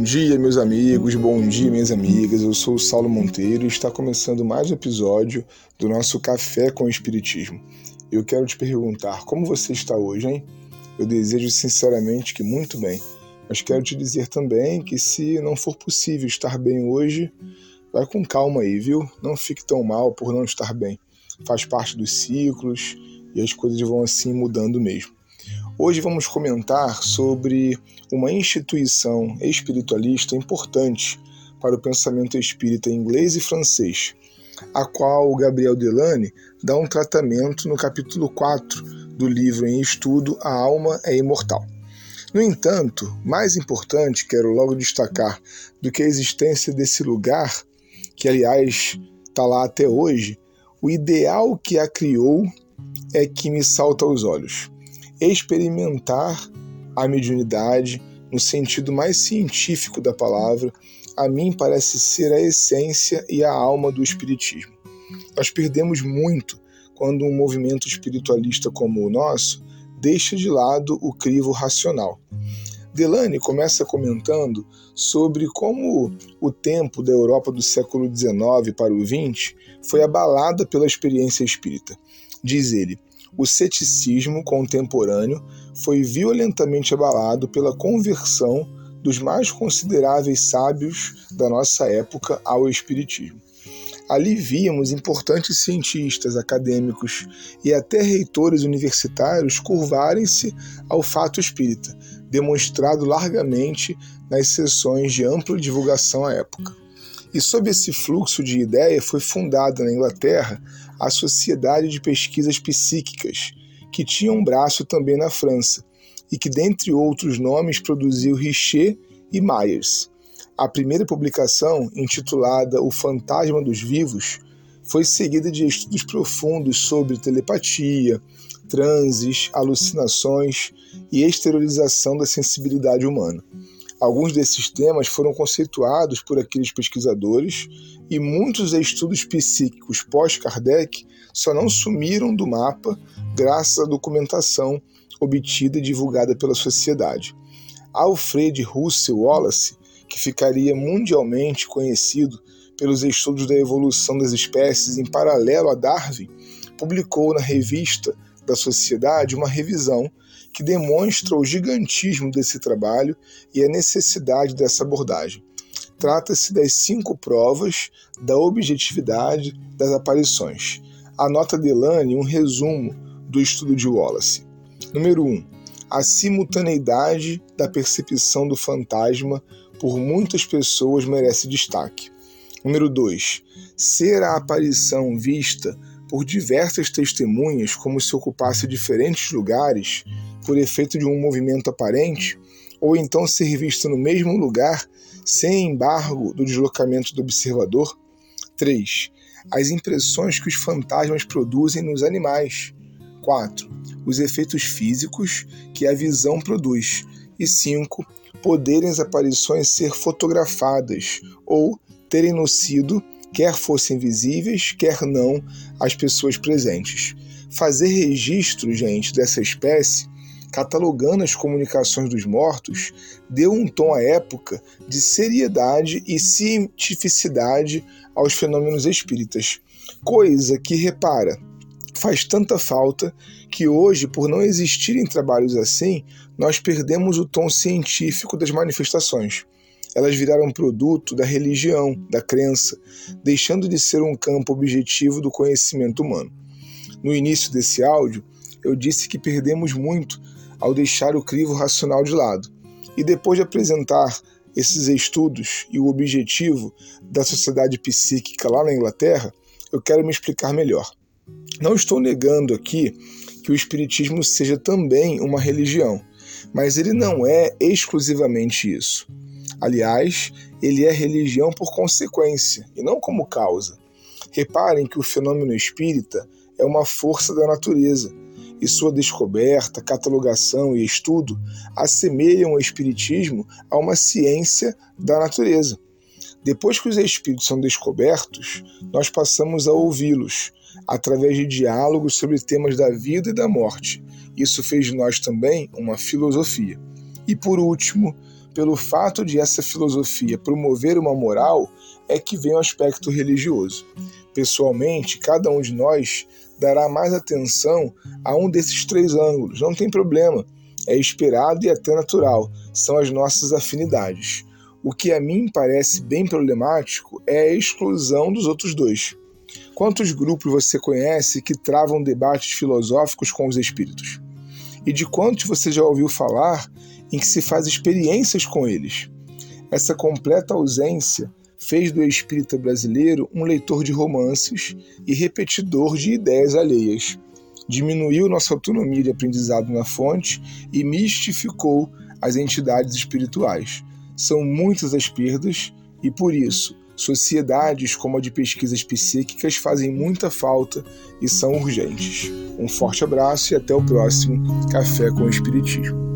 Bom dia, meus amigos, bom dia, minhas amigas. Eu sou o Saulo Monteiro e está começando mais um episódio do nosso Café com o Espiritismo. Eu quero te perguntar como você está hoje, hein? Eu desejo sinceramente que muito bem, mas quero te dizer também que se não for possível estar bem hoje, vai com calma aí, viu? Não fique tão mal por não estar bem. Faz parte dos ciclos e as coisas vão assim mudando mesmo. Hoje vamos comentar sobre uma instituição espiritualista importante para o pensamento espírita inglês e francês, a qual Gabriel Delane dá um tratamento no capítulo 4 do livro em estudo A Alma é Imortal. No entanto, mais importante, quero logo destacar, do que a existência desse lugar, que aliás está lá até hoje, o ideal que a criou é que me salta aos olhos experimentar a mediunidade no sentido mais científico da palavra, a mim parece ser a essência e a alma do espiritismo. Nós perdemos muito quando um movimento espiritualista como o nosso deixa de lado o crivo racional. Delane começa comentando sobre como o tempo da Europa do século XIX para o XX foi abalada pela experiência espírita. Diz ele: o ceticismo contemporâneo foi violentamente abalado pela conversão dos mais consideráveis sábios da nossa época ao Espiritismo. Ali víamos importantes cientistas, acadêmicos e até reitores universitários curvarem-se ao fato espírita, demonstrado largamente nas sessões de ampla divulgação à época. E sob esse fluxo de ideia foi fundada na Inglaterra a Sociedade de Pesquisas Psíquicas, que tinha um braço também na França, e que, dentre outros nomes, produziu Richer e Myers. A primeira publicação, intitulada O Fantasma dos Vivos, foi seguida de estudos profundos sobre telepatia, transes, alucinações e exteriorização da sensibilidade humana. Alguns desses temas foram conceituados por aqueles pesquisadores e muitos estudos psíquicos pós-Kardec só não sumiram do mapa graças à documentação obtida e divulgada pela sociedade. Alfred Russel Wallace, que ficaria mundialmente conhecido pelos estudos da evolução das espécies em paralelo a Darwin, publicou na revista da Sociedade uma revisão que demonstra o gigantismo desse trabalho e a necessidade dessa abordagem. Trata-se das cinco provas da objetividade das aparições. Anota Delane um resumo do estudo de Wallace. Número 1. Um, a simultaneidade da percepção do fantasma por muitas pessoas merece destaque. Número 2. Ser a aparição vista por diversas testemunhas como se ocupasse diferentes lugares por efeito de um movimento aparente, ou então ser vista no mesmo lugar sem embargo do deslocamento do observador. 3. As impressões que os fantasmas produzem nos animais. 4. Os efeitos físicos que a visão produz. E 5. Poderem as aparições ser fotografadas ou terem no sido quer fossem visíveis, quer não, às pessoas presentes. Fazer registro, gente, dessa espécie, catalogando as comunicações dos mortos, deu um tom à época de seriedade e cientificidade aos fenômenos espíritas. Coisa que, repara, faz tanta falta que hoje, por não existirem trabalhos assim, nós perdemos o tom científico das manifestações elas viraram produto da religião, da crença, deixando de ser um campo objetivo do conhecimento humano. No início desse áudio, eu disse que perdemos muito ao deixar o crivo racional de lado. E depois de apresentar esses estudos e o objetivo da sociedade psíquica lá na Inglaterra, eu quero me explicar melhor. Não estou negando aqui que o Espiritismo seja também uma religião, mas ele não é exclusivamente isso. Aliás, ele é religião por consequência e não como causa. Reparem que o fenômeno espírita é uma força da natureza e sua descoberta, catalogação e estudo assemelham o espiritismo a uma ciência da natureza. Depois que os espíritos são descobertos, nós passamos a ouvi-los através de diálogos sobre temas da vida e da morte. Isso fez de nós também uma filosofia. E por último, pelo fato de essa filosofia promover uma moral, é que vem o aspecto religioso. Pessoalmente, cada um de nós dará mais atenção a um desses três ângulos, não tem problema, é esperado e até natural, são as nossas afinidades. O que a mim parece bem problemático é a exclusão dos outros dois. Quantos grupos você conhece que travam debates filosóficos com os espíritos? E de quantos você já ouviu falar em que se faz experiências com eles? Essa completa ausência fez do espírita brasileiro um leitor de romances e repetidor de ideias alheias. Diminuiu nossa autonomia de aprendizado na fonte e mistificou as entidades espirituais. São muitas as perdas e, por isso, sociedades como a de pesquisas psíquicas fazem muita falta e são urgentes. Um forte abraço e até o próximo Café com o Espiritismo.